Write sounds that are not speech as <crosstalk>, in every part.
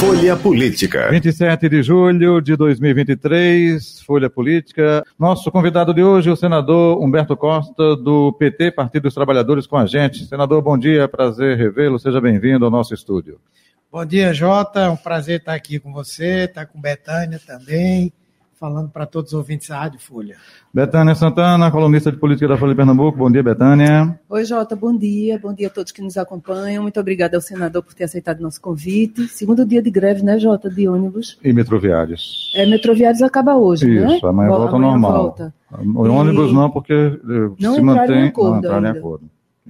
Folha Política. 27 de julho de 2023, Folha Política. Nosso convidado de hoje, o senador Humberto Costa, do PT, Partido dos Trabalhadores, com a gente. Senador, bom dia, prazer revê-lo, seja bem-vindo ao nosso estúdio. Bom dia, Jota, é um prazer estar aqui com você, estar com Betânia também falando para todos os ouvintes da Rádio Folha. Betânia Santana, colunista de política da Folha de Pernambuco. Bom dia, Betânia. Oi, Jota, bom dia. Bom dia a todos que nos acompanham. Muito obrigada ao senador por ter aceitado nosso convite. Segundo dia de greve, né, Jota, de ônibus. E metroviários. É, metroviários acaba hoje, Isso, né? Isso, amanhã volta amanhã normal. Volta. O ônibus e... não, porque eh, não se mantém... Em acordo não entraram em acordo.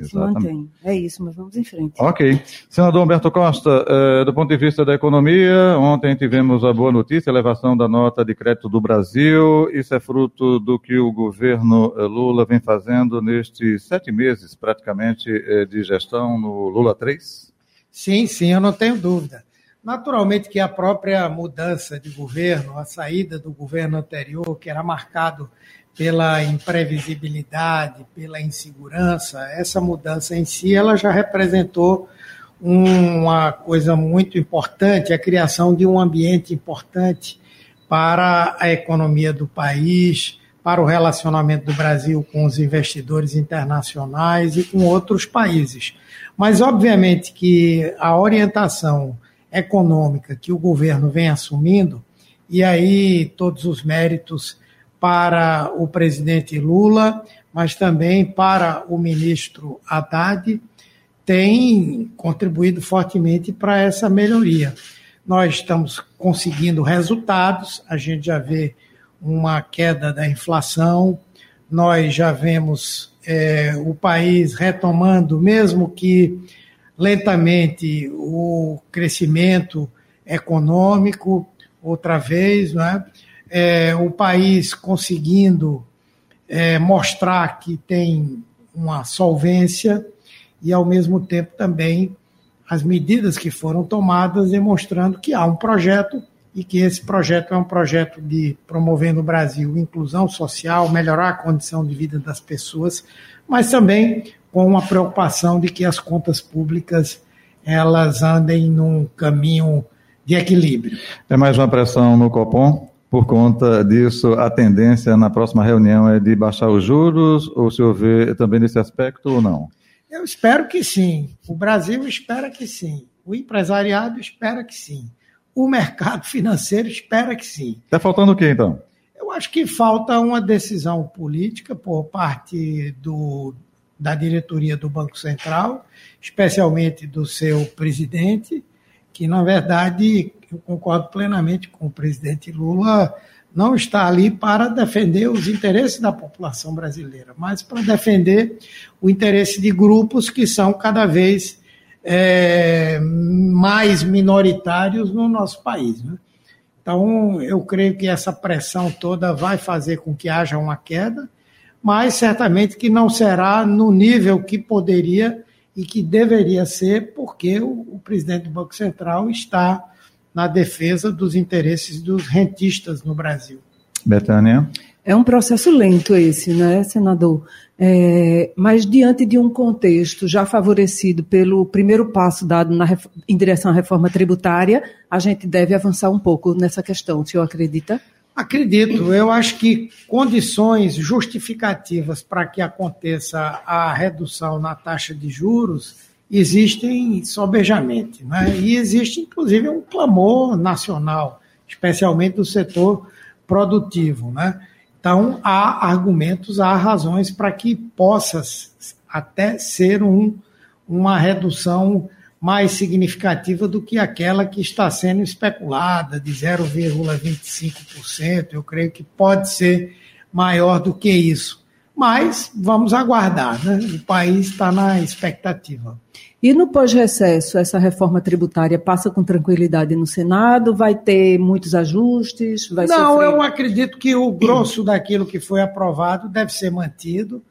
Se mantém. É isso, mas vamos em frente. Ok. Senador Humberto Costa, eh, do ponto de vista da economia, ontem tivemos a boa notícia, a elevação da nota de crédito do Brasil. Isso é fruto do que o governo eh, Lula vem fazendo nestes sete meses, praticamente, eh, de gestão no Lula 3? Sim, sim, eu não tenho dúvida. Naturalmente que a própria mudança de governo, a saída do governo anterior, que era marcado pela imprevisibilidade, pela insegurança, essa mudança em si ela já representou uma coisa muito importante, a criação de um ambiente importante para a economia do país, para o relacionamento do Brasil com os investidores internacionais e com outros países. Mas, obviamente, que a orientação econômica que o governo vem assumindo, e aí todos os méritos para o presidente Lula, mas também para o ministro Haddad, tem contribuído fortemente para essa melhoria. Nós estamos conseguindo resultados, a gente já vê uma queda da inflação, nós já vemos é, o país retomando, mesmo que lentamente, o crescimento econômico, outra vez, não é? É, o país conseguindo é, mostrar que tem uma solvência e, ao mesmo tempo, também as medidas que foram tomadas demonstrando que há um projeto e que esse projeto é um projeto de promover no Brasil inclusão social, melhorar a condição de vida das pessoas, mas também com uma preocupação de que as contas públicas elas andem num caminho de equilíbrio. É mais uma pressão no Copom? Por conta disso, a tendência na próxima reunião é de baixar os juros, ou se houver também nesse aspecto ou não? Eu espero que sim. O Brasil espera que sim. O empresariado espera que sim. O mercado financeiro espera que sim. Está faltando o quê, então? Eu acho que falta uma decisão política por parte do, da diretoria do Banco Central, especialmente do seu presidente, que, na verdade, eu concordo plenamente com o presidente Lula, não está ali para defender os interesses da população brasileira, mas para defender o interesse de grupos que são cada vez é, mais minoritários no nosso país. Né? Então, eu creio que essa pressão toda vai fazer com que haja uma queda, mas certamente que não será no nível que poderia e que deveria ser, porque o, o presidente do Banco Central está na defesa dos interesses dos rentistas no Brasil. Betânia. É um processo lento esse, né, senador? É, mas diante de um contexto já favorecido pelo primeiro passo dado na, em direção à reforma tributária, a gente deve avançar um pouco nessa questão. O senhor acredita? Acredito. Eu acho que condições justificativas para que aconteça a redução na taxa de juros existem sobejamente. Né? E existe, inclusive, um clamor nacional, especialmente do setor produtivo. Né? Então, há argumentos, há razões para que possa até ser um, uma redução mais significativa do que aquela que está sendo especulada, de 0,25%. Eu creio que pode ser maior do que isso. Mas vamos aguardar, né? o país está na expectativa. E no pós-recesso, essa reforma tributária passa com tranquilidade no Senado? Vai ter muitos ajustes? Não, sofrer... eu acredito que o grosso daquilo que foi aprovado deve ser mantido.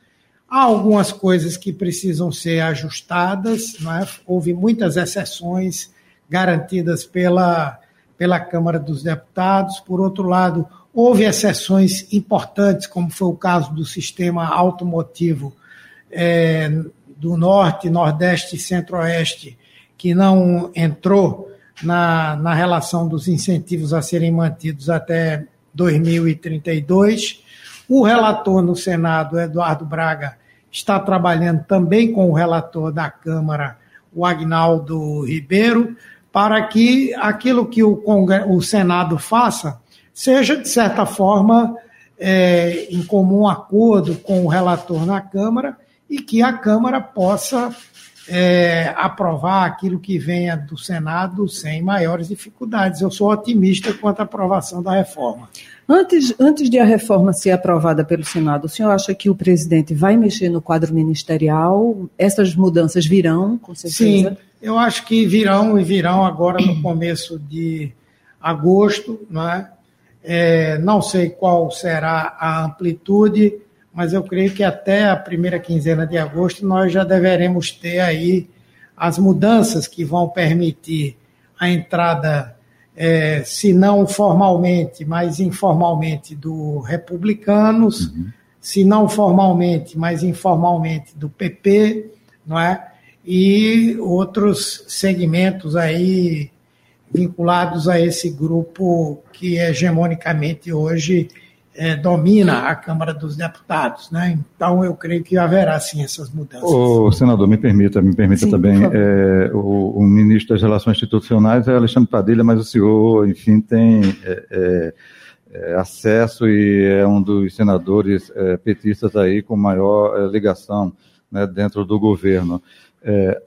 Há algumas coisas que precisam ser ajustadas, é? houve muitas exceções garantidas pela, pela Câmara dos Deputados. Por outro lado, houve exceções importantes, como foi o caso do sistema automotivo é, do Norte, Nordeste e Centro-Oeste, que não entrou na, na relação dos incentivos a serem mantidos até 2032. O relator no Senado, Eduardo Braga, está trabalhando também com o relator da Câmara, o Agnaldo Ribeiro, para que aquilo que o, o Senado faça seja, de certa forma, é, em comum acordo com o relator na Câmara e que a Câmara possa é, aprovar aquilo que venha do Senado sem maiores dificuldades. Eu sou otimista quanto à aprovação da reforma. Antes, antes de a reforma ser aprovada pelo Senado, o senhor acha que o presidente vai mexer no quadro ministerial? Essas mudanças virão, com certeza? Sim, eu acho que virão e virão agora no começo de agosto. Não, é? É, não sei qual será a amplitude, mas eu creio que até a primeira quinzena de agosto nós já deveremos ter aí as mudanças que vão permitir a entrada, é, se não formalmente, mas informalmente, do Republicanos, uhum. se não formalmente, mas informalmente do PP, não é? E outros segmentos aí vinculados a esse grupo que hegemonicamente hoje é, domina a Câmara dos Deputados. Né? Então, eu creio que haverá sim essas mudanças. O senador, me permita, me permita sim, também, é, o, o, ministro das Relações Institucionais é Alexandre Padilha, mas o senhor, enfim, tem é, é, é acesso e é um dos senadores é, petistas aí com maior ligação né, dentro do governo.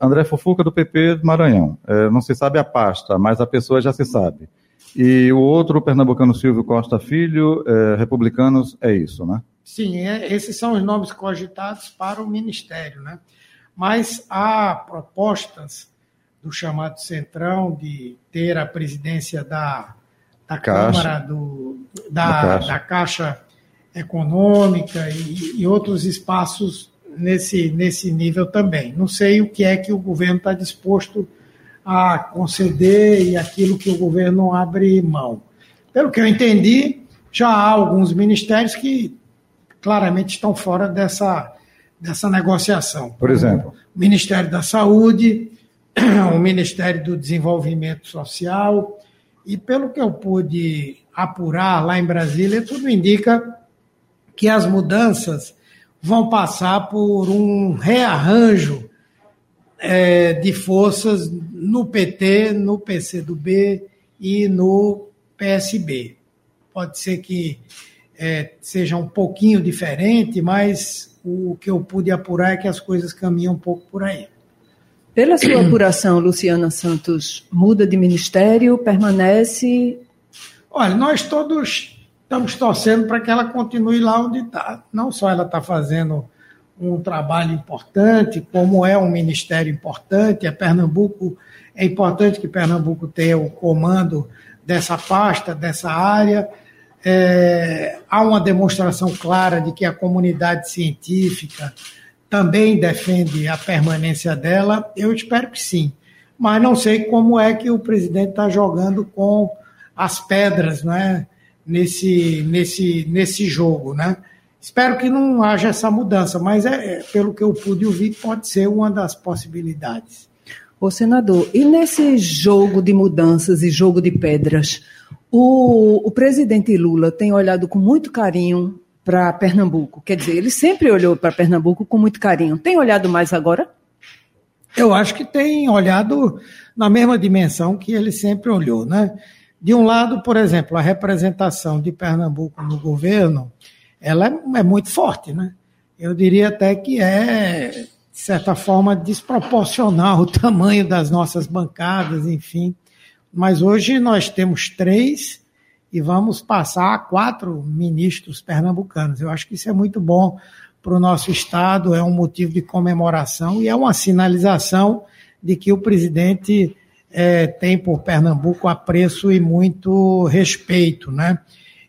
André Fofuca, do PP do Maranhão. não se sabe a pasta, mas a pessoa já se sabe. E o outro, pernambucano Silvio Costa Filho, é, republicanos, é isso, né? Sim, é, esses são os nomes cogitados para o Ministério, né? Mas há propostas do chamado Centrão de ter a presidência da, da Caixa. Câmara, do, da, da, Caixa. da Caixa Econômica e, e outros espaços nesse, nesse nível também. Não sei o que é que o governo está disposto a conceder e aquilo que o governo abre mão. Pelo que eu entendi, já há alguns ministérios que claramente estão fora dessa, dessa negociação. Por exemplo? O Ministério da Saúde, <clears throat> o Ministério do Desenvolvimento Social, e pelo que eu pude apurar lá em Brasília, tudo indica que as mudanças vão passar por um rearranjo é, de forças no PT, no PCdoB e no PSB. Pode ser que é, seja um pouquinho diferente, mas o que eu pude apurar é que as coisas caminham um pouco por aí. Pela sua <clears throat> apuração, Luciana Santos, muda de ministério, permanece? Olha, nós todos estamos torcendo para que ela continue lá onde está. Não só ela está fazendo um trabalho importante, como é um ministério importante, é Pernambuco, é importante que Pernambuco tenha o comando dessa pasta, dessa área. É, há uma demonstração clara de que a comunidade científica também defende a permanência dela. Eu espero que sim, mas não sei como é que o presidente está jogando com as pedras, né? Nesse, nesse, nesse jogo, né? Espero que não haja essa mudança, mas é, é, pelo que eu pude ouvir, pode ser uma das possibilidades. Ô, senador, e nesse jogo de mudanças e jogo de pedras, o, o presidente Lula tem olhado com muito carinho para Pernambuco? Quer dizer, ele sempre olhou para Pernambuco com muito carinho. Tem olhado mais agora? Eu acho que tem olhado na mesma dimensão que ele sempre olhou, né? De um lado, por exemplo, a representação de Pernambuco no governo ela é, é muito forte, né? Eu diria até que é, de certa forma, desproporcional o <laughs> tamanho das nossas bancadas, enfim. Mas hoje nós temos três e vamos passar a quatro ministros pernambucanos. Eu acho que isso é muito bom para o nosso Estado, é um motivo de comemoração e é uma sinalização de que o presidente é, tem por Pernambuco apreço e muito respeito. Né?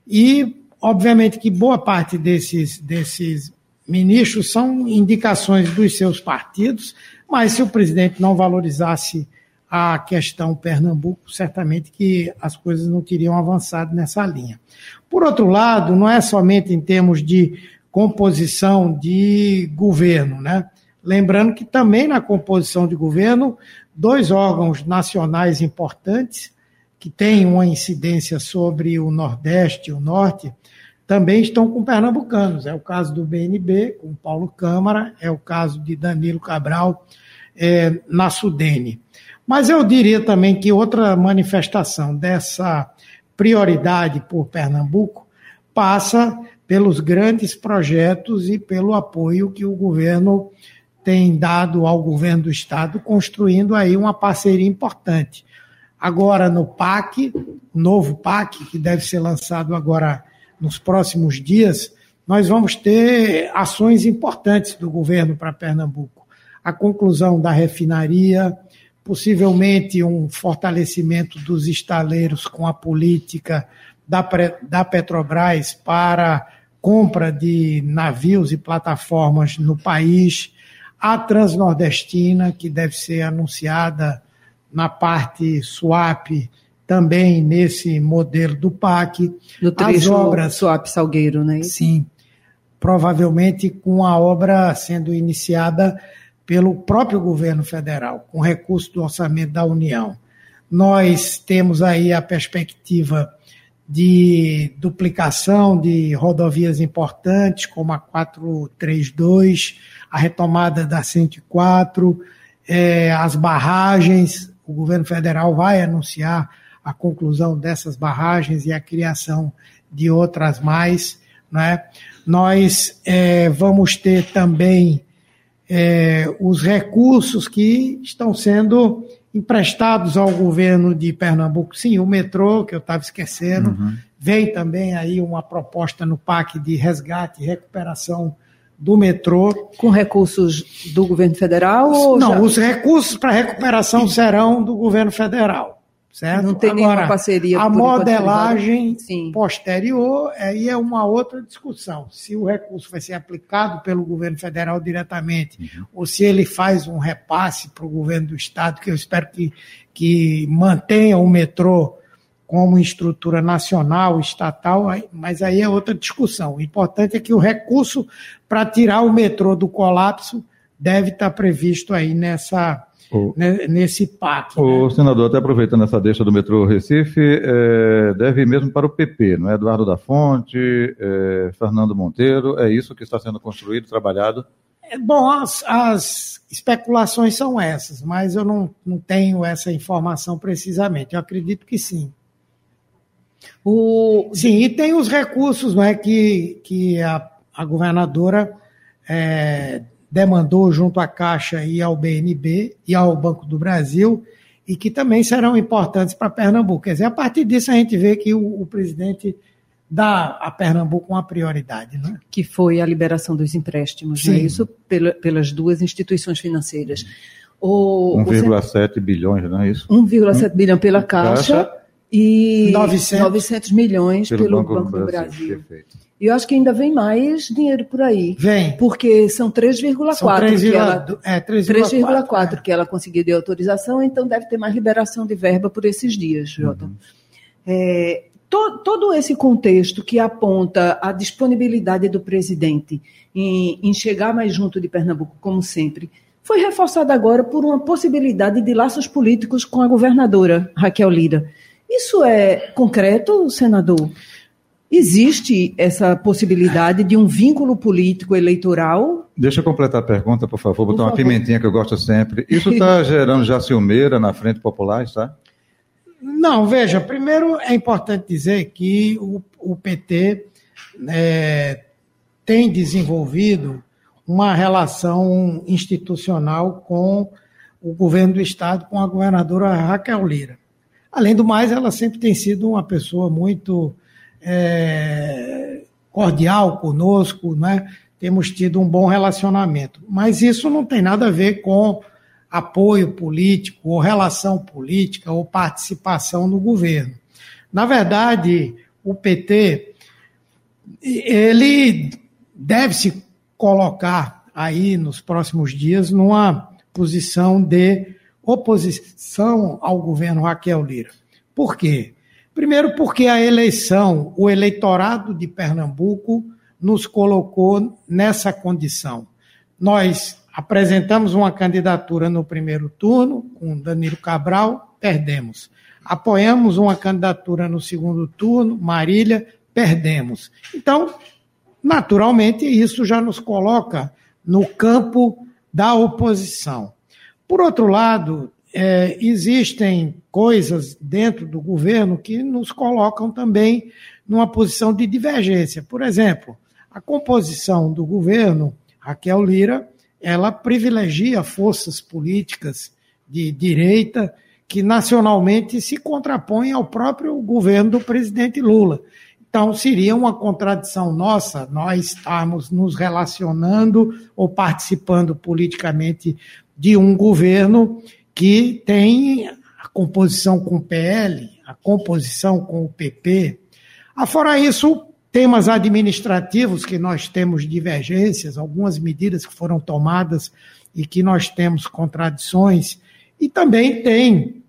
E Obviamente que boa parte desses, desses ministros são indicações dos seus partidos, mas se o presidente não valorizasse a questão Pernambuco, certamente que as coisas não teriam avançado nessa linha. Por outro lado, não é somente em termos de composição de governo, né? Lembrando que também na composição de governo, dois órgãos nacionais importantes, que têm uma incidência sobre o Nordeste e o Norte, também estão com pernambucanos. É o caso do BNB, com Paulo Câmara, é o caso de Danilo Cabral é, na Sudene. Mas eu diria também que outra manifestação dessa prioridade por Pernambuco passa pelos grandes projetos e pelo apoio que o governo tem dado ao governo do estado, construindo aí uma parceria importante. Agora no PAC, novo PAC, que deve ser lançado agora nos próximos dias, nós vamos ter ações importantes do governo para Pernambuco. A conclusão da refinaria, possivelmente um fortalecimento dos estaleiros com a política da, da Petrobras para compra de navios e plataformas no país, a Transnordestina, que deve ser anunciada na parte swap também nesse modelo do PAC. No trecho As obras, swap Salgueiro, né? Sim, provavelmente com a obra sendo iniciada pelo próprio governo federal, com recurso do orçamento da União. Nós temos aí a perspectiva de duplicação de rodovias importantes, como a 432, a retomada da 104, é, as barragens. O governo federal vai anunciar a conclusão dessas barragens e a criação de outras mais. Né? Nós é, vamos ter também é, os recursos que estão sendo emprestados ao governo de Pernambuco. Sim, o metrô, que eu estava esquecendo, uhum. vem também aí uma proposta no PAC de resgate e recuperação do metrô. Com recursos do governo federal? Não, já... os recursos para recuperação serão do governo federal certo? Não tem Agora, nenhuma parceria. A modelagem posterior aí é uma outra discussão. Se o recurso vai ser aplicado pelo governo federal diretamente, uhum. ou se ele faz um repasse para o governo do estado, que eu espero que, que mantenha o metrô como estrutura nacional, estatal, mas aí é outra discussão. O importante é que o recurso para tirar o metrô do colapso deve estar previsto aí nessa o, nesse PAC. O né? senador, até aproveitando essa deixa do metrô Recife, é, deve ir mesmo para o PP, não é? Eduardo da Fonte, é, Fernando Monteiro, é isso que está sendo construído, trabalhado? É, bom, as, as, especulações são essas, mas eu não, não tenho essa informação precisamente. Eu acredito que sim. O... Sim, e tem os recursos não é, que, que a, a governadora é, demandou junto à Caixa e ao BNB e ao Banco do Brasil, e que também serão importantes para Pernambuco. Quer dizer, a partir disso a gente vê que o, o presidente dá a Pernambuco uma prioridade. Né? Que foi a liberação dos empréstimos, né? isso pela, pelas duas instituições financeiras. 1,7 bilhões, não é isso? 1,7 um, bilhão pela Caixa, Caixa e 900, 900 milhões pelo, pelo Banco, Banco, do Brasil. Brasil. E eu acho que ainda vem mais dinheiro por aí. Vem. Porque são 3,4 que ela é, 3,4 é. que ela conseguiu de autorização, então deve ter mais liberação de verba por esses dias, Jota. Uhum. É, to, todo esse contexto que aponta a disponibilidade do presidente em, em chegar mais junto de Pernambuco, como sempre, foi reforçado agora por uma possibilidade de laços políticos com a governadora Raquel Lira. Isso é concreto, senador? Existe essa possibilidade de um vínculo político eleitoral? Deixa eu completar a pergunta, por favor, botar por uma pimentinha que eu gosto sempre. Isso está <laughs> gerando já ciumeira na Frente Popular, está? Não, veja, primeiro é importante dizer que o, o PT é, tem desenvolvido uma relação institucional com o governo do Estado, com a governadora Raquel Lira. Além do mais, ela sempre tem sido uma pessoa muito é, cordial conosco, né? temos tido um bom relacionamento. Mas isso não tem nada a ver com apoio político, ou relação política, ou participação no governo. Na verdade, o PT ele deve se colocar aí nos próximos dias numa posição de oposição ao governo Raquel Lira. Por quê? Primeiro, porque a eleição, o eleitorado de Pernambuco nos colocou nessa condição. Nós apresentamos uma candidatura no primeiro turno, com Danilo Cabral, perdemos. Apoiamos uma candidatura no segundo turno, Marília, perdemos. Então, naturalmente, isso já nos coloca no campo da oposição. Por outro lado, é, existem coisas dentro do governo que nos colocam também numa posição de divergência. Por exemplo, a composição do governo, Raquel Lira, ela privilegia forças políticas de direita que nacionalmente se contrapõem ao próprio governo do presidente Lula. Então, seria uma contradição nossa nós estarmos nos relacionando ou participando politicamente de um governo que tem a composição com o PL, a composição com o PP. Afora isso, temas administrativos que nós temos divergências, algumas medidas que foram tomadas e que nós temos contradições, e também tem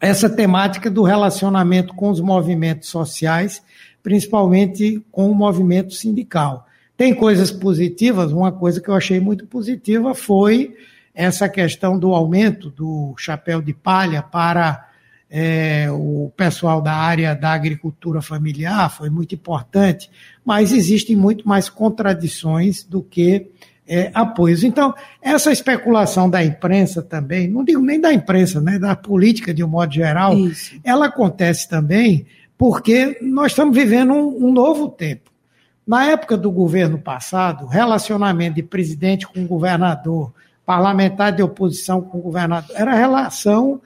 essa temática do relacionamento com os movimentos sociais, principalmente com o movimento sindical. Tem coisas positivas, uma coisa que eu achei muito positiva foi essa questão do aumento do chapéu de palha para é, o pessoal da área da agricultura familiar, foi muito importante, mas existem muito mais contradições do que é, apoios. Então, essa especulação da imprensa também, não digo nem da imprensa, né, da política de um modo geral, Isso. ela acontece também porque nós estamos vivendo um, um novo tempo. Na época do governo passado, relacionamento de presidente com governador, parlamentar de oposição com o governador. Era relação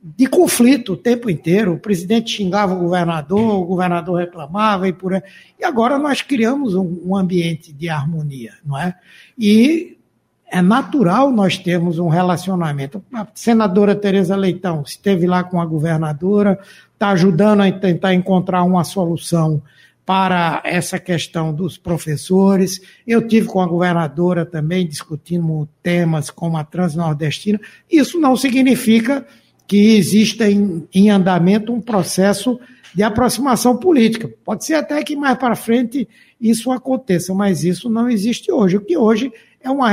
de conflito o tempo inteiro. O presidente xingava o governador, o governador reclamava e por aí. E agora nós criamos um, um ambiente de harmonia, não é? E é natural nós termos um relacionamento. A senadora Tereza Leitão esteve lá com a governadora, está ajudando a tentar encontrar uma solução para essa questão dos professores. Eu tive com a governadora também discutindo temas como a transnordestina. Isso não significa que exista em, em andamento um processo de aproximação política. Pode ser até que mais para frente isso aconteça, mas isso não existe hoje. O que hoje é uma,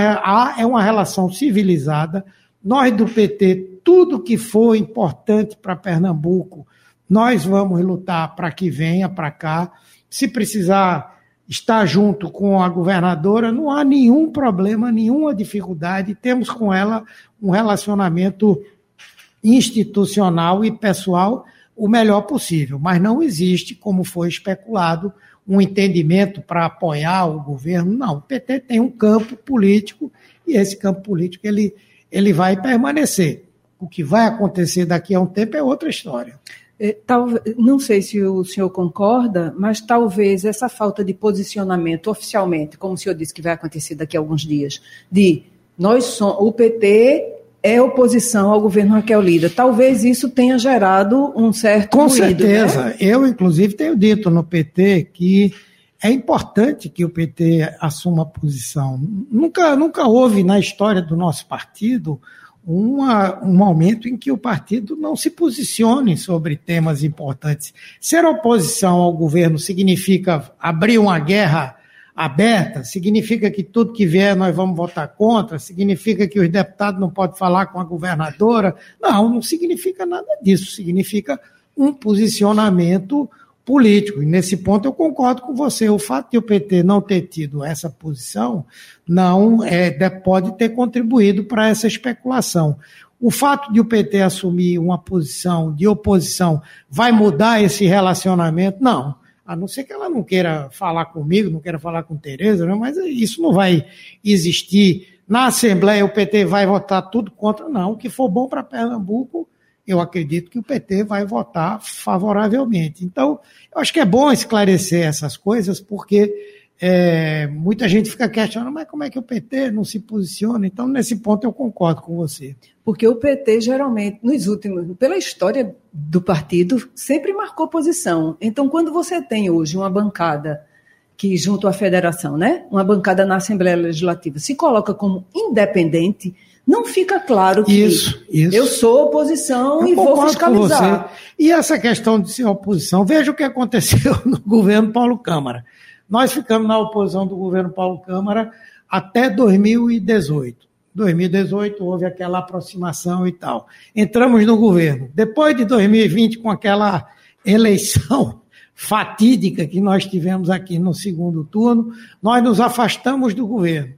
é uma relação civilizada. Nós do PT, tudo que for importante para Pernambuco, nós vamos lutar para que venha para cá se precisar estar junto com a governadora, não há nenhum problema, nenhuma dificuldade. Temos com ela um relacionamento institucional e pessoal o melhor possível, mas não existe, como foi especulado, um entendimento para apoiar o governo. Não, o PT tem um campo político e esse campo político ele, ele vai permanecer. O que vai acontecer daqui a um tempo é outra história. É, não sei se o senhor concorda, mas talvez essa falta de posicionamento oficialmente, como o senhor disse que vai acontecer daqui a alguns dias, de nós somos, o PT é oposição ao governo Raquel Lira. Talvez isso tenha gerado um certo Com ruído, certeza. Né? Eu, inclusive, tenho dito no PT que é importante que o PT assuma posição. Nunca, nunca houve na história do nosso partido uma, um momento em que o partido não se posicione sobre temas importantes. Ser oposição ao governo significa abrir uma guerra aberta, significa que tudo que vier nós vamos votar contra, significa que os deputados não podem falar com a governadora. Não, não significa nada disso. Significa um posicionamento político. E nesse ponto eu concordo com você. O fato de o PT não ter tido essa posição não é, pode ter contribuído para essa especulação. O fato de o PT assumir uma posição de oposição vai mudar esse relacionamento? Não. A não ser que ela não queira falar comigo, não queira falar com Tereza, não, mas isso não vai existir. Na Assembleia o PT vai votar tudo contra, não. O que for bom para Pernambuco, eu acredito que o PT vai votar favoravelmente. Então, eu acho que é bom esclarecer essas coisas, porque é, muita gente fica questionando, mas como é que o PT não se posiciona? Então, nesse ponto, eu concordo com você. Porque o PT, geralmente, nos últimos, pela história do partido, sempre marcou posição. Então, quando você tem hoje uma bancada que junto à federação, né, uma bancada na Assembleia Legislativa se coloca como independente, não fica claro que isso, isso. eu sou oposição eu e vou fiscalizar. E essa questão de ser oposição, veja o que aconteceu <laughs> no governo Paulo Câmara. Nós ficamos na oposição do governo Paulo Câmara até 2018. 2018 houve aquela aproximação e tal. Entramos no governo. Depois de 2020, com aquela eleição <laughs> fatídica que nós tivemos aqui no segundo turno, nós nos afastamos do governo.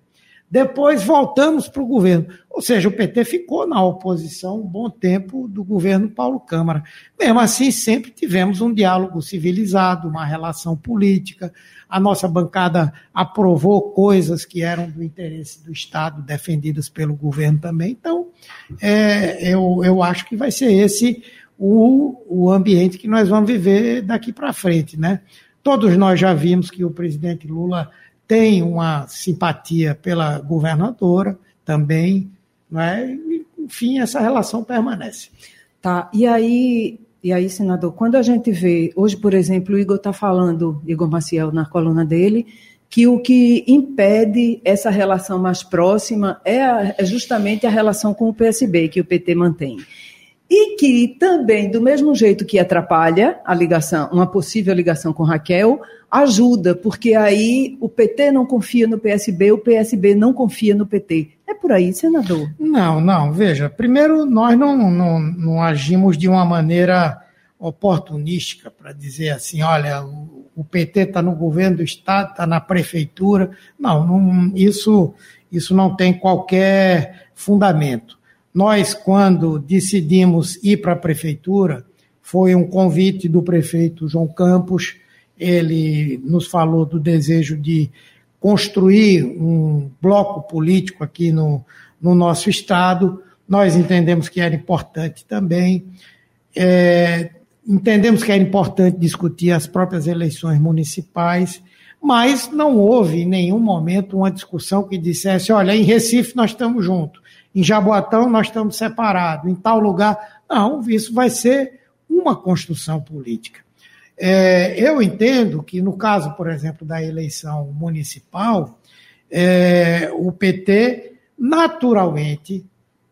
Depois voltamos para o governo. Ou seja, o PT ficou na oposição um bom tempo do governo Paulo Câmara. Mesmo assim, sempre tivemos um diálogo civilizado, uma relação política. A nossa bancada aprovou coisas que eram do interesse do Estado, defendidas pelo governo também. Então, é, eu, eu acho que vai ser esse o, o ambiente que nós vamos viver daqui para frente. Né? Todos nós já vimos que o presidente Lula tem uma simpatia pela governadora também, não é? enfim, essa relação permanece. Tá, e aí, e aí, senador, quando a gente vê, hoje, por exemplo, o Igor está falando, Igor Maciel, na coluna dele, que o que impede essa relação mais próxima é, a, é justamente a relação com o PSB que o PT mantém. E que também, do mesmo jeito que atrapalha a ligação, uma possível ligação com Raquel, ajuda, porque aí o PT não confia no PSB, o PSB não confia no PT. É por aí, senador? Não, não. Veja, primeiro, nós não, não, não agimos de uma maneira oportunística para dizer assim, olha, o, PT está no governo do Estado, está na prefeitura. Não, não, isso, isso não tem qualquer fundamento. Nós, quando decidimos ir para a prefeitura, foi um convite do prefeito João Campos, ele nos falou do desejo de construir um bloco político aqui no, no nosso Estado. Nós entendemos que era importante também. É, entendemos que era importante discutir as próprias eleições municipais, mas não houve em nenhum momento uma discussão que dissesse: olha, em Recife nós estamos juntos, em Jaboatão nós estamos separados, em tal lugar. Não, isso vai ser uma construção política. É, eu entendo que, no caso, por exemplo, da eleição municipal, é, o PT, naturalmente,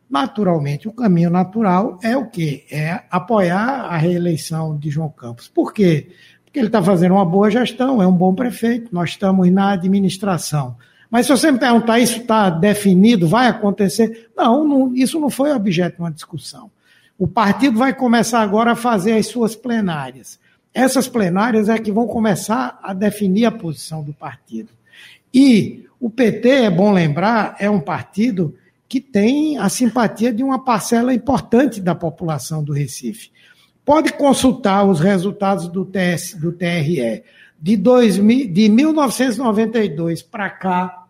naturalmente, o caminho natural é o quê? É apoiar a reeleição de João Campos. Por quê? Porque ele está fazendo uma boa gestão, é um bom prefeito, nós estamos na administração. Mas se você me perguntar, isso está definido, vai acontecer? Não, não, isso não foi objeto de uma discussão. O partido vai começar agora a fazer as suas plenárias. Essas plenárias é que vão começar a definir a posição do partido. E o PT, é bom lembrar, é um partido que tem a simpatia de uma parcela importante da população do Recife. Pode consultar os resultados do, TS, do TRE. De, 2000, de 1992 para cá,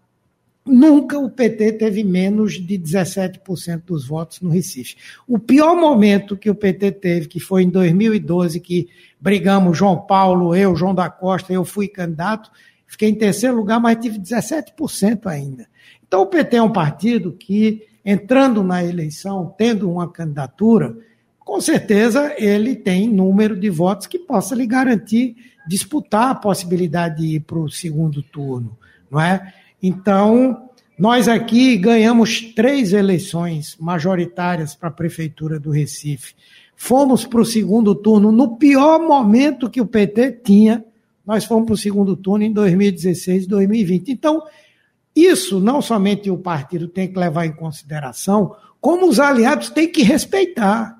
Nunca o PT teve menos de 17% dos votos no Recife. O pior momento que o PT teve, que foi em 2012, que brigamos João Paulo, eu, João da Costa, eu fui candidato, fiquei em terceiro lugar, mas tive 17% ainda. Então o PT é um partido que, entrando na eleição, tendo uma candidatura, com certeza ele tem número de votos que possa lhe garantir disputar a possibilidade de ir para o segundo turno, não é? Então, nós aqui ganhamos três eleições majoritárias para a Prefeitura do Recife. Fomos para o segundo turno no pior momento que o PT tinha. Nós fomos para o segundo turno em 2016 2020. Então, isso não somente o partido tem que levar em consideração, como os aliados têm que respeitar.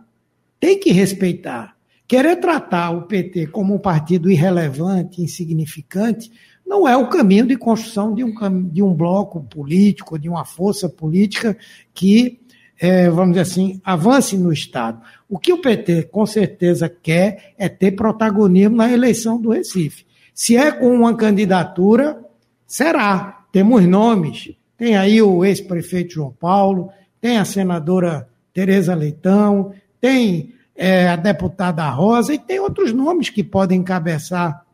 Tem que respeitar. Querer tratar o PT como um partido irrelevante, insignificante, não é o caminho de construção de um, de um bloco político, de uma força política que, é, vamos dizer assim, avance no Estado. O que o PT com certeza quer é ter protagonismo na eleição do Recife. Se é com uma candidatura, será. Temos nomes. Tem aí o ex-prefeito João Paulo, tem a senadora Tereza Leitão, tem é, a deputada Rosa e tem outros nomes que podem encabeçar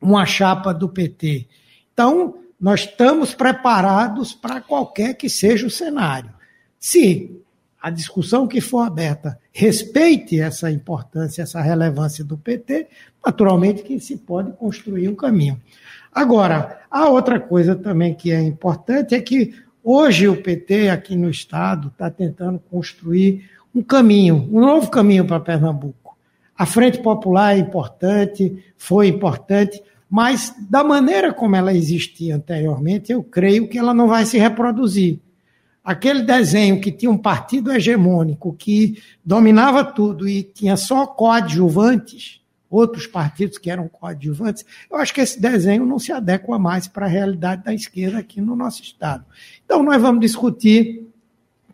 uma chapa do PT. Então, nós estamos preparados para qualquer que seja o cenário. Se a discussão que for aberta respeite essa importância, essa relevância do PT, naturalmente que se pode construir um caminho. Agora, a outra coisa também que é importante é que hoje o PT aqui no Estado está tentando construir um caminho, um novo caminho para Pernambuco. A Frente Popular é importante, foi importante, mas da maneira como ela existia anteriormente, eu creio que ela não vai se reproduzir. Aquele desenho que tinha um partido hegemônico que dominava tudo e tinha só coadjuvantes, outros partidos que eram coadjuvantes, eu acho que esse desenho não se adequa mais para a realidade da esquerda aqui no nosso Estado. Então, nós vamos discutir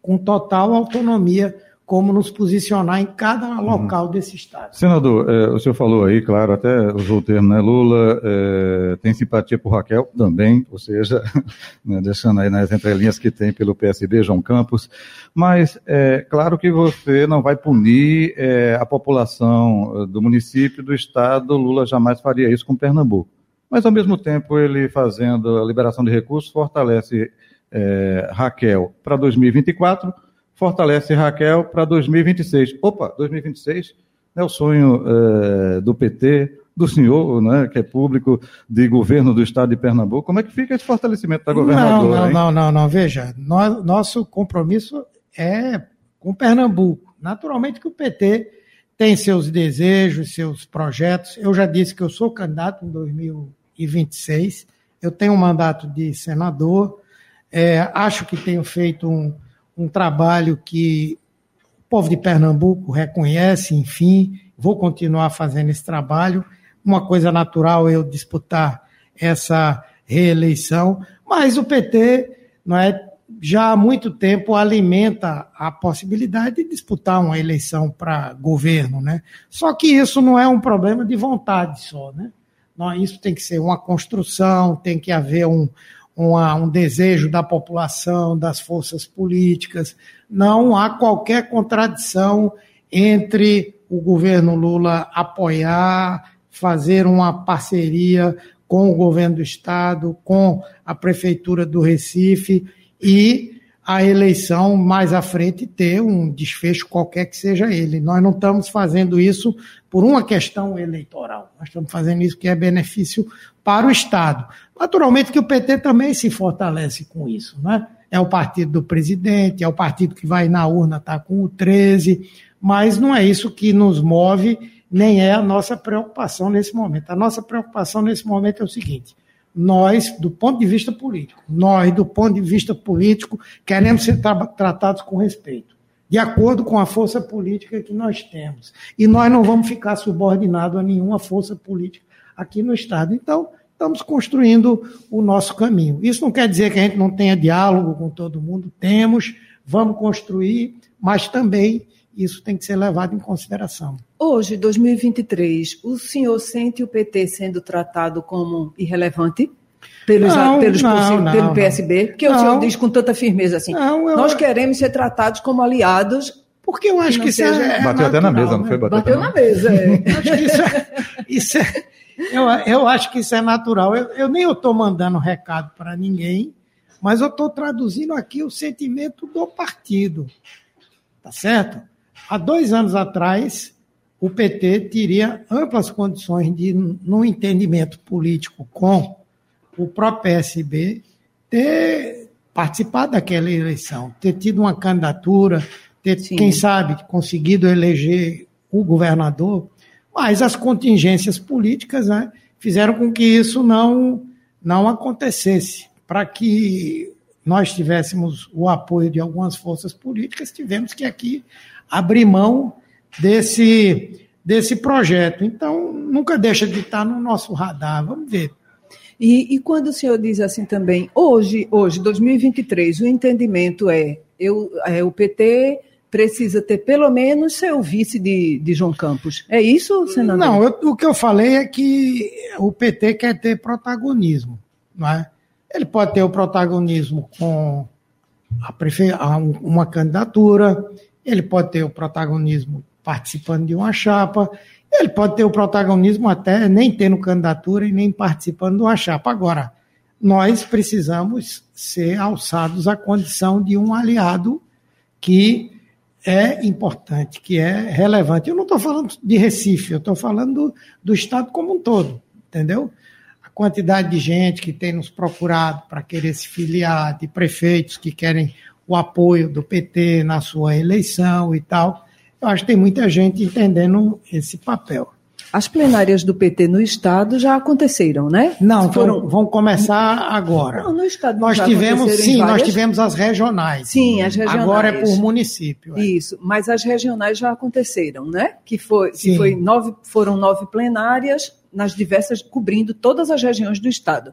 com total autonomia como nos posicionar em cada uhum. local uhum. desse Estado. Senador, é, o senhor falou aí, claro, até usou o termo, né? Lula é, tem simpatia por Raquel também, ou seja, <laughs> né, deixando aí nas entrelinhas que tem pelo PSB, João Campos, mas é claro que você não vai punir é, a população do município, do Estado, Lula jamais faria isso com Pernambuco. Mas, ao mesmo tempo, ele fazendo a liberação de recursos, fortalece é, Raquel para 2024, fortalece Raquel para 2026. Opa, 2026 é o sonho é, do PT, do senhor, né, que é público, de governo do estado de Pernambuco. Como é que fica esse fortalecimento da governadora? Não, não, não, não, não, Veja, nós, nosso compromisso é com Pernambuco. Naturalmente que o PT tem seus desejos, seus projetos. Eu já disse que eu sou candidato em 2026. Eu tenho um mandato de senador. É, acho que tenho feito um, um trabalho que o povo de Pernambuco reconhece, enfim, vou continuar fazendo esse trabalho. Uma coisa natural eu disputar essa reeleição, mas o PT não é, já há muito tempo alimenta a possibilidade de disputar uma eleição para governo. Né? Só que isso não é um problema de vontade só. Né? Isso tem que ser uma construção, tem que haver um, uma, um desejo da população, das forças políticas. Não há qualquer contradição entre o governo Lula apoiar, fazer uma parceria com o governo do Estado, com a Prefeitura do Recife e a eleição mais à frente ter um desfecho qualquer que seja ele. Nós não estamos fazendo isso por uma questão eleitoral, nós estamos fazendo isso que é benefício para o Estado. Naturalmente que o PT também se fortalece com isso, né? É o partido do presidente, é o partido que vai na urna estar tá com o 13, mas não é isso que nos move, nem é a nossa preocupação nesse momento. A nossa preocupação nesse momento é o seguinte: nós, do ponto de vista político, nós, do ponto de vista político, queremos ser tra tratados com respeito, de acordo com a força política que nós temos. E nós não vamos ficar subordinados a nenhuma força política aqui no Estado. Então, estamos construindo o nosso caminho. Isso não quer dizer que a gente não tenha diálogo com todo mundo, temos, vamos construir, mas também isso tem que ser levado em consideração. Hoje, 2023, o senhor sente o PT sendo tratado como irrelevante? Pelos, não, pelos não, não, pelo PSB? Porque o senhor diz com tanta firmeza assim: eu, nós queremos ser tratados como aliados. Porque eu acho que, isso é, é. Bateu natural, até na mesa, não foi? Bateu, Bateu na mesa, é. acho que isso é, isso é eu, eu acho que isso é natural. Eu, eu nem estou mandando recado para ninguém, mas eu estou traduzindo aqui o sentimento do partido. Tá certo? Há dois anos atrás, o PT teria amplas condições de, no entendimento político com o próprio PSB, ter participado daquela eleição, ter tido uma candidatura, ter, Sim. quem sabe, conseguido eleger o governador, mas as contingências políticas né, fizeram com que isso não, não acontecesse. Para que nós tivéssemos o apoio de algumas forças políticas, tivemos que aqui abrir mão desse, desse projeto. Então, nunca deixa de estar no nosso radar. Vamos ver. E, e quando o senhor diz assim também, hoje, hoje, 2023, o entendimento é, eu, é o PT precisa ter pelo menos ser o vice de, de João Campos. É isso, senador? Não, eu, o que eu falei é que o PT quer ter protagonismo. Não é? Ele pode ter o protagonismo com a prefe... uma candidatura, ele pode ter o protagonismo participando de uma chapa, ele pode ter o protagonismo até nem tendo candidatura e nem participando de uma chapa. Agora, nós precisamos ser alçados à condição de um aliado que é importante, que é relevante. Eu não estou falando de Recife, eu estou falando do, do Estado como um todo, entendeu? A quantidade de gente que tem nos procurado para querer se filiar, de prefeitos que querem o apoio do PT na sua eleição e tal. Eu acho que tem muita gente entendendo esse papel. As plenárias do PT no Estado já aconteceram, né? Não, Foram... vão, começar agora. Não, no Estado nós tivemos, sim, várias... nós tivemos as regionais. Sim, as regionais. Agora é por município. É. Isso, mas as regionais já aconteceram, né? Que, foi, que foi nove, foram nove plenárias nas diversas, cobrindo todas as regiões do Estado.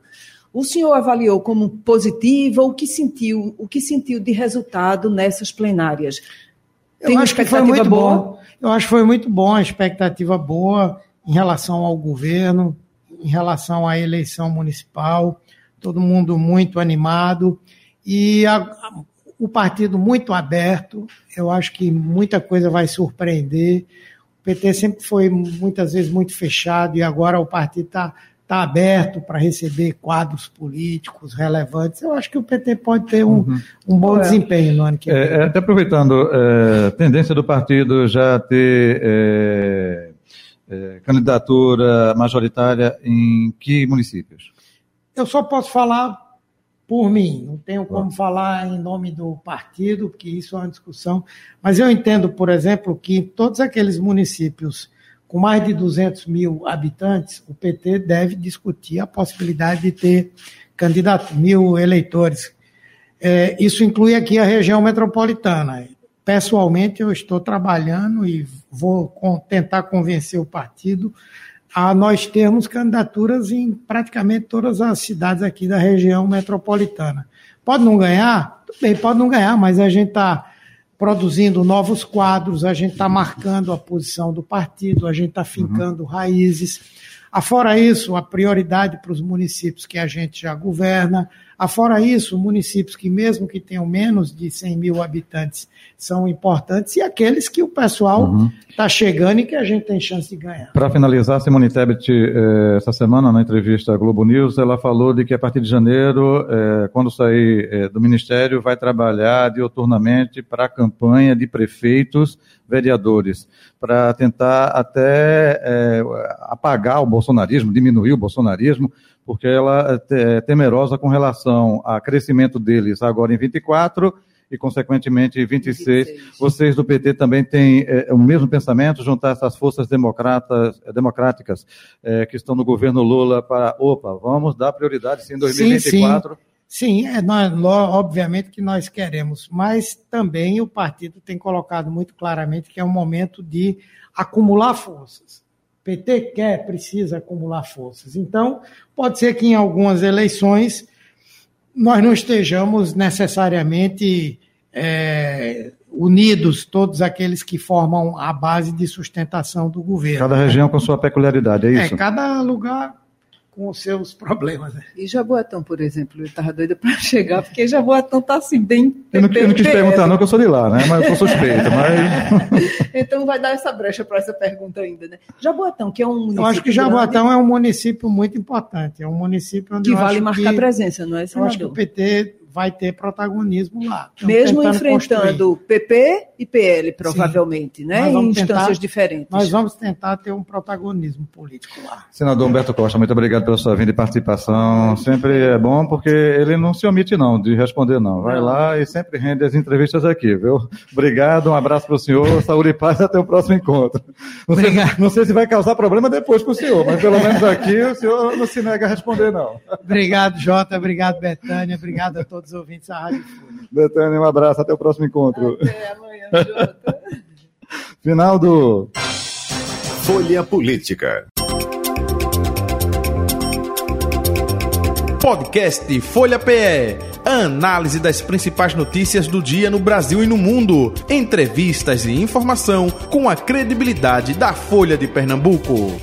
O senhor avaliou como positiva o que sentiu, o que sentiu de resultado nessas plenárias? Tem Eu acho que foi muito boa? bom. Eu acho que foi muito bom, a expectativa boa em relação ao governo, em relação à eleição municipal, todo mundo muito animado e a, a, o partido muito aberto. Eu acho que muita coisa vai surpreender. O PT sempre foi muitas vezes muito fechado e agora o partido está tá aberto para receber quadros políticos relevantes. Eu acho que o PT pode ter um, uhum. um bom é, desempenho no ano que vem. É, até aproveitando, é, tendência do partido já ter é, é, candidatura majoritária em que municípios? Eu só posso falar por mim, não tenho como falar em nome do partido, porque isso é uma discussão, mas eu entendo, por exemplo, que todos aqueles municípios com mais de 200 mil habitantes, o PT deve discutir a possibilidade de ter candidato, mil eleitores. É, isso inclui aqui a região metropolitana. Pessoalmente, eu estou trabalhando e vou tentar convencer o partido a nós termos candidaturas em praticamente todas as cidades aqui da região metropolitana. Pode não ganhar? Tudo bem, pode não ganhar, mas a gente está produzindo novos quadros, a gente está marcando a posição do partido, a gente está fincando uhum. raízes. Afora isso, a prioridade para os municípios que a gente já governa, Afora isso, municípios que, mesmo que tenham menos de 100 mil habitantes, são importantes e aqueles que o pessoal está uhum. chegando e que a gente tem chance de ganhar. Para finalizar, Simone Tebet, eh, essa semana, na entrevista à Globo News, ela falou de que a partir de janeiro, eh, quando sair eh, do Ministério, vai trabalhar dioturnamente para a campanha de prefeitos, vereadores, para tentar até apagar o bolsonarismo, diminuir o bolsonarismo, porque ela é temerosa com relação ao crescimento deles agora em 24 e, consequentemente, em 26. 26. Vocês do PT também têm é, o mesmo pensamento, juntar essas forças democratas, é, democráticas é, que estão no governo Lula para, opa, vamos dar prioridade sim em 2024? Sim, sim. Sim, é, nós, obviamente que nós queremos, mas também o partido tem colocado muito claramente que é um momento de acumular forças. PT quer, precisa acumular forças. Então, pode ser que em algumas eleições nós não estejamos necessariamente é, unidos, todos aqueles que formam a base de sustentação do governo. Cada região com sua peculiaridade, é isso? É, cada lugar com os seus problemas. Né? E Jaboatão, por exemplo, eu estava doida para chegar, porque Jaboatão está assim, bem. Eu não, eu não quis perguntar, não, que eu sou de lá, né? Mas eu sou suspeito. Mas... <laughs> então vai dar essa brecha para essa pergunta ainda, né? Jaboatão, que é um município. Eu acho que Jaboatão grande, é um município muito importante. É um município onde. Que vale marcar que, presença, não é, senador? Eu acho que o PT vai ter protagonismo lá. Estamos Mesmo enfrentando construir. PP e PL, provavelmente, Sim. né? Em instâncias tentar, diferentes. Nós vamos tentar ter um protagonismo político lá. Senador Humberto Costa, muito obrigado pela sua vinda e participação. Sempre é bom, porque ele não se omite, não, de responder, não. Vai lá e sempre rende as entrevistas aqui, viu? Obrigado, um abraço para o senhor, saúde e paz, até o próximo encontro. Não sei, não sei se vai causar problema depois para o senhor, mas pelo menos aqui o senhor não se nega a responder, não. Obrigado, Jota, obrigado, Betânia, obrigado a todos todos os ouvintes da Rádio Folha. <laughs> Betânia, um abraço, até o próximo encontro. Até amanhã, Jota. <laughs> Final do Folha Política. Podcast Folha PE. Análise das principais notícias do dia no Brasil e no mundo. Entrevistas e informação com a credibilidade da Folha de Pernambuco.